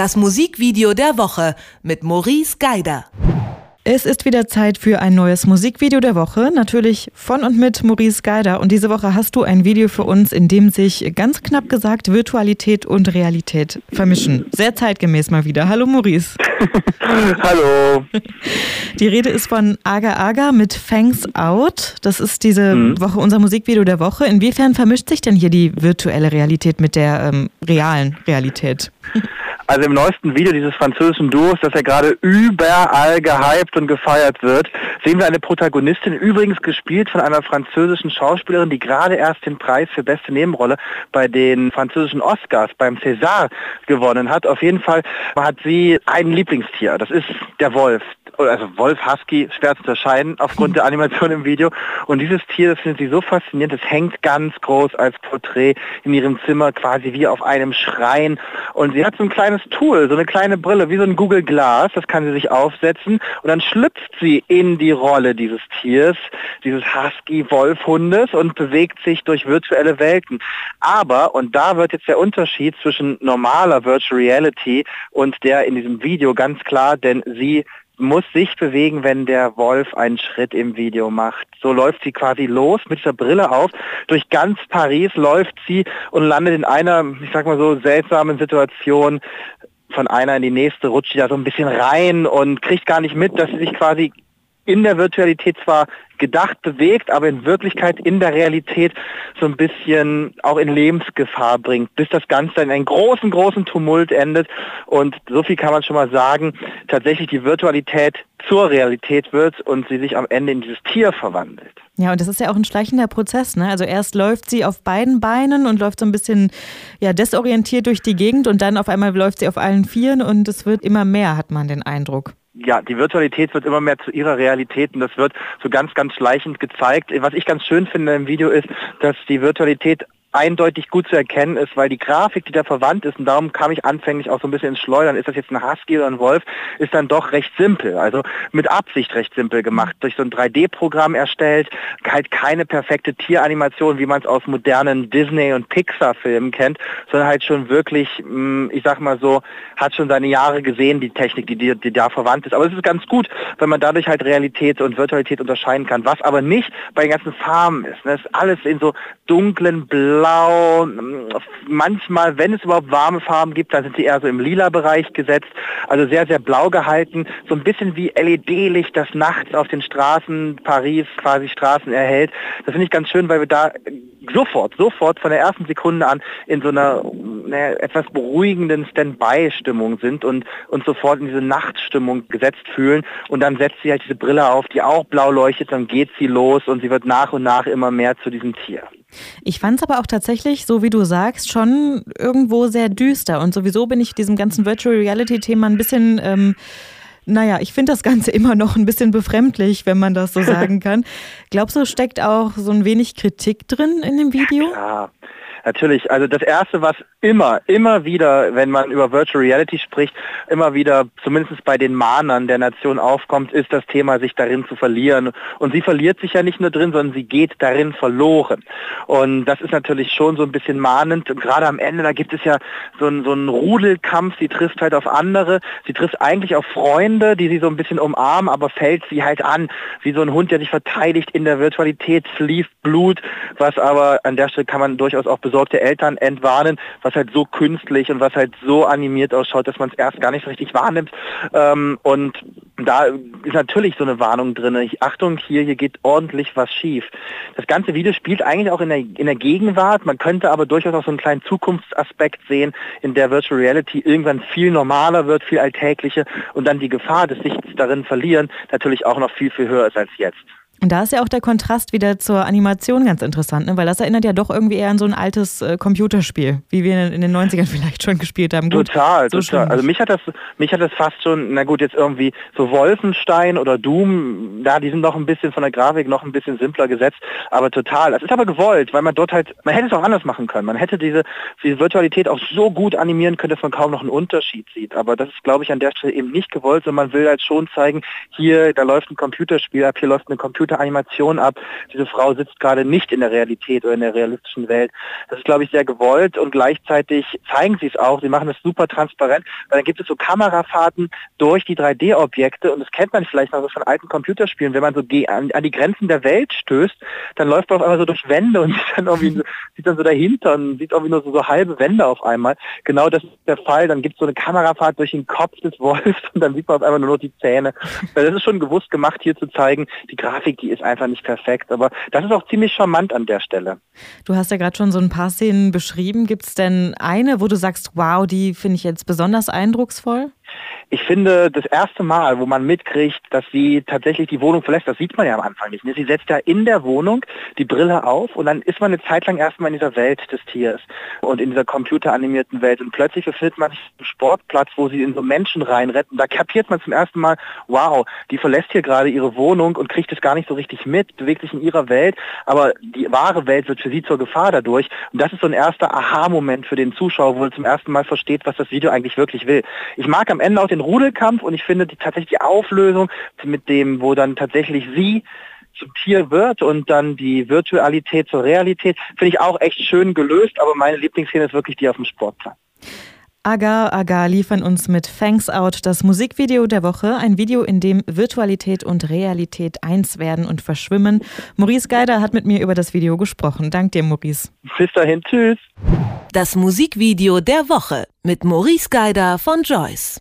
Das Musikvideo der Woche mit Maurice Geider. Es ist wieder Zeit für ein neues Musikvideo der Woche, natürlich von und mit Maurice Geider. Und diese Woche hast du ein Video für uns, in dem sich ganz knapp gesagt Virtualität und Realität vermischen. Sehr zeitgemäß mal wieder. Hallo Maurice. Hallo. Die Rede ist von Aga Aga mit Fangs Out. Das ist diese mhm. Woche unser Musikvideo der Woche. Inwiefern vermischt sich denn hier die virtuelle Realität mit der ähm, realen Realität? Also im neuesten Video dieses französischen Duos, das ja gerade überall gehypt und gefeiert wird, sehen wir eine Protagonistin, übrigens gespielt von einer französischen Schauspielerin, die gerade erst den Preis für beste Nebenrolle bei den französischen Oscars, beim César gewonnen hat. Auf jeden Fall hat sie ein Lieblingstier. Das ist der Wolf also Wolf Husky schwer zu unterscheiden aufgrund der Animation im Video. Und dieses Tier, das findet sie so faszinierend, es hängt ganz groß als Porträt in ihrem Zimmer, quasi wie auf einem Schrein. Und sie hat so ein kleines Tool, so eine kleine Brille, wie so ein Google Glass, das kann sie sich aufsetzen und dann schlüpft sie in die Rolle dieses Tiers, dieses Husky-Wolfhundes und bewegt sich durch virtuelle Welten. Aber, und da wird jetzt der Unterschied zwischen normaler Virtual Reality und der in diesem Video ganz klar, denn sie muss sich bewegen, wenn der Wolf einen Schritt im Video macht. So läuft sie quasi los mit dieser Brille auf. Durch ganz Paris läuft sie und landet in einer, ich sag mal so, seltsamen Situation. Von einer in die nächste rutscht sie da so ein bisschen rein und kriegt gar nicht mit, dass sie sich quasi in der Virtualität zwar gedacht bewegt, aber in Wirklichkeit in der Realität so ein bisschen auch in Lebensgefahr bringt, bis das Ganze in einen großen, großen Tumult endet. Und so viel kann man schon mal sagen, tatsächlich die Virtualität zur Realität wird und sie sich am Ende in dieses Tier verwandelt. Ja, und das ist ja auch ein schleichender Prozess. Ne? Also erst läuft sie auf beiden Beinen und läuft so ein bisschen ja, desorientiert durch die Gegend und dann auf einmal läuft sie auf allen Vieren und es wird immer mehr, hat man den Eindruck ja, die Virtualität wird immer mehr zu ihrer Realität und das wird so ganz, ganz schleichend gezeigt. Was ich ganz schön finde im Video ist, dass die Virtualität eindeutig gut zu erkennen ist, weil die Grafik, die da verwandt ist, und darum kam ich anfänglich auch so ein bisschen ins Schleudern, ist das jetzt ein Husky oder ein Wolf, ist dann doch recht simpel, also mit Absicht recht simpel gemacht, durch so ein 3D-Programm erstellt, halt keine perfekte Tieranimation, wie man es aus modernen Disney- und Pixar-Filmen kennt, sondern halt schon wirklich, mm, ich sag mal so, hat schon seine Jahre gesehen, die Technik, die, die, die da verwandt ist. Aber es ist ganz gut, wenn man dadurch halt Realität und Virtualität unterscheiden kann, was aber nicht bei den ganzen Farben ist. Das ne? ist alles in so dunklen, Blau blau, manchmal, wenn es überhaupt warme Farben gibt, dann sind sie eher so im lila Bereich gesetzt, also sehr, sehr blau gehalten, so ein bisschen wie LED-Licht, das nachts auf den Straßen Paris quasi Straßen erhält. Das finde ich ganz schön, weil wir da sofort, sofort von der ersten Sekunde an in so einer naja, etwas beruhigenden Standby-Stimmung sind und uns sofort in diese Nachtstimmung gesetzt fühlen und dann setzt sie halt diese Brille auf, die auch blau leuchtet, dann geht sie los und sie wird nach und nach immer mehr zu diesem Tier. Ich fand es aber auch tatsächlich, so wie du sagst, schon irgendwo sehr düster. Und sowieso bin ich diesem ganzen Virtual Reality-Thema ein bisschen, ähm, naja, ich finde das Ganze immer noch ein bisschen befremdlich, wenn man das so sagen kann. Glaubst du, steckt auch so ein wenig Kritik drin in dem Video? Ja, Natürlich, also das Erste, was immer, immer wieder, wenn man über Virtual Reality spricht, immer wieder, zumindest bei den Mahnern der Nation aufkommt, ist das Thema, sich darin zu verlieren. Und sie verliert sich ja nicht nur drin, sondern sie geht darin verloren. Und das ist natürlich schon so ein bisschen mahnend. Und gerade am Ende, da gibt es ja so einen, so einen Rudelkampf, sie trifft halt auf andere, sie trifft eigentlich auf Freunde, die sie so ein bisschen umarmen, aber fällt sie halt an, wie so ein Hund, der sich verteidigt in der Virtualität, fließt Blut, was aber an der Stelle kann man durchaus auch besorgte Eltern entwarnen, was halt so künstlich und was halt so animiert ausschaut, dass man es erst gar nicht so richtig wahrnimmt. Ähm, und da ist natürlich so eine Warnung drin. Ich, Achtung, hier, hier geht ordentlich was schief. Das ganze Video spielt eigentlich auch in der, in der Gegenwart. Man könnte aber durchaus auch so einen kleinen Zukunftsaspekt sehen, in der Virtual Reality irgendwann viel normaler wird, viel alltäglicher und dann die Gefahr des Sichts darin verlieren natürlich auch noch viel, viel höher ist als jetzt. Und da ist ja auch der Kontrast wieder zur Animation ganz interessant, ne? weil das erinnert ja doch irgendwie eher an so ein altes äh, Computerspiel, wie wir in den 90ern vielleicht schon gespielt haben. Gut, total, so total. Also mich hat das, mich hat das fast schon, na gut, jetzt irgendwie so Wolfenstein oder Doom, da die sind noch ein bisschen von der Grafik noch ein bisschen simpler gesetzt, aber total. Das ist aber gewollt, weil man dort halt, man hätte es auch anders machen können. Man hätte diese, diese Virtualität auch so gut animieren können, dass man kaum noch einen Unterschied sieht. Aber das ist, glaube ich, an der Stelle eben nicht gewollt, sondern man will halt schon zeigen, hier, da läuft ein Computerspiel ab, hier läuft eine Computer Computeranimation ab. Diese Frau sitzt gerade nicht in der Realität oder in der realistischen Welt. Das ist, glaube ich, sehr gewollt und gleichzeitig zeigen sie es auch. Sie machen es super transparent, weil dann gibt es so Kamerafahrten durch die 3D-Objekte und das kennt man vielleicht noch so von alten Computerspielen. Wenn man so an, an die Grenzen der Welt stößt, dann läuft man auf einmal so durch Wände und sieht dann irgendwie so, sieht dann so dahinter und sieht irgendwie nur so, so halbe Wände auf einmal. Genau das ist der Fall. Dann gibt es so eine Kamerafahrt durch den Kopf des Wolfs und dann sieht man auf einmal nur noch die Zähne. Das ist schon gewusst gemacht, hier zu zeigen, die Grafik, die ist einfach nicht perfekt. Aber das ist auch ziemlich charmant an der Stelle. Du hast ja gerade schon so ein paar Szenen beschrieben. Gibt es denn eine, wo du sagst, wow, die finde ich jetzt besonders eindrucksvoll? Ich finde, das erste Mal, wo man mitkriegt, dass sie tatsächlich die Wohnung verlässt, das sieht man ja am Anfang nicht. Ne? Sie setzt ja in der Wohnung die Brille auf und dann ist man eine Zeit lang erstmal in dieser Welt des Tiers und in dieser computeranimierten Welt. Und plötzlich befindet man sich am Sportplatz, wo sie in so Menschen reinretten. Da kapiert man zum ersten Mal, wow, die verlässt hier gerade ihre Wohnung und kriegt es gar nicht so richtig mit, bewegt sich in ihrer Welt, aber die wahre Welt wird für sie zur Gefahr dadurch. Und das ist so ein erster Aha-Moment für den Zuschauer, wo er zum ersten Mal versteht, was das Video eigentlich wirklich will. Ich mag am Ende auch den Rudelkampf und ich finde die, tatsächlich die Auflösung mit dem, wo dann tatsächlich sie zum Tier wird und dann die Virtualität zur Realität, finde ich auch echt schön gelöst, aber meine Lieblingsszene ist wirklich die auf dem Sportplatz. Agar Agar liefern uns mit Thanks Out das Musikvideo der Woche. Ein Video, in dem Virtualität und Realität eins werden und verschwimmen. Maurice Geider hat mit mir über das Video gesprochen. Dank dir, Maurice. Bis dahin, tschüss. Das Musikvideo der Woche mit Maurice Geider von Joyce.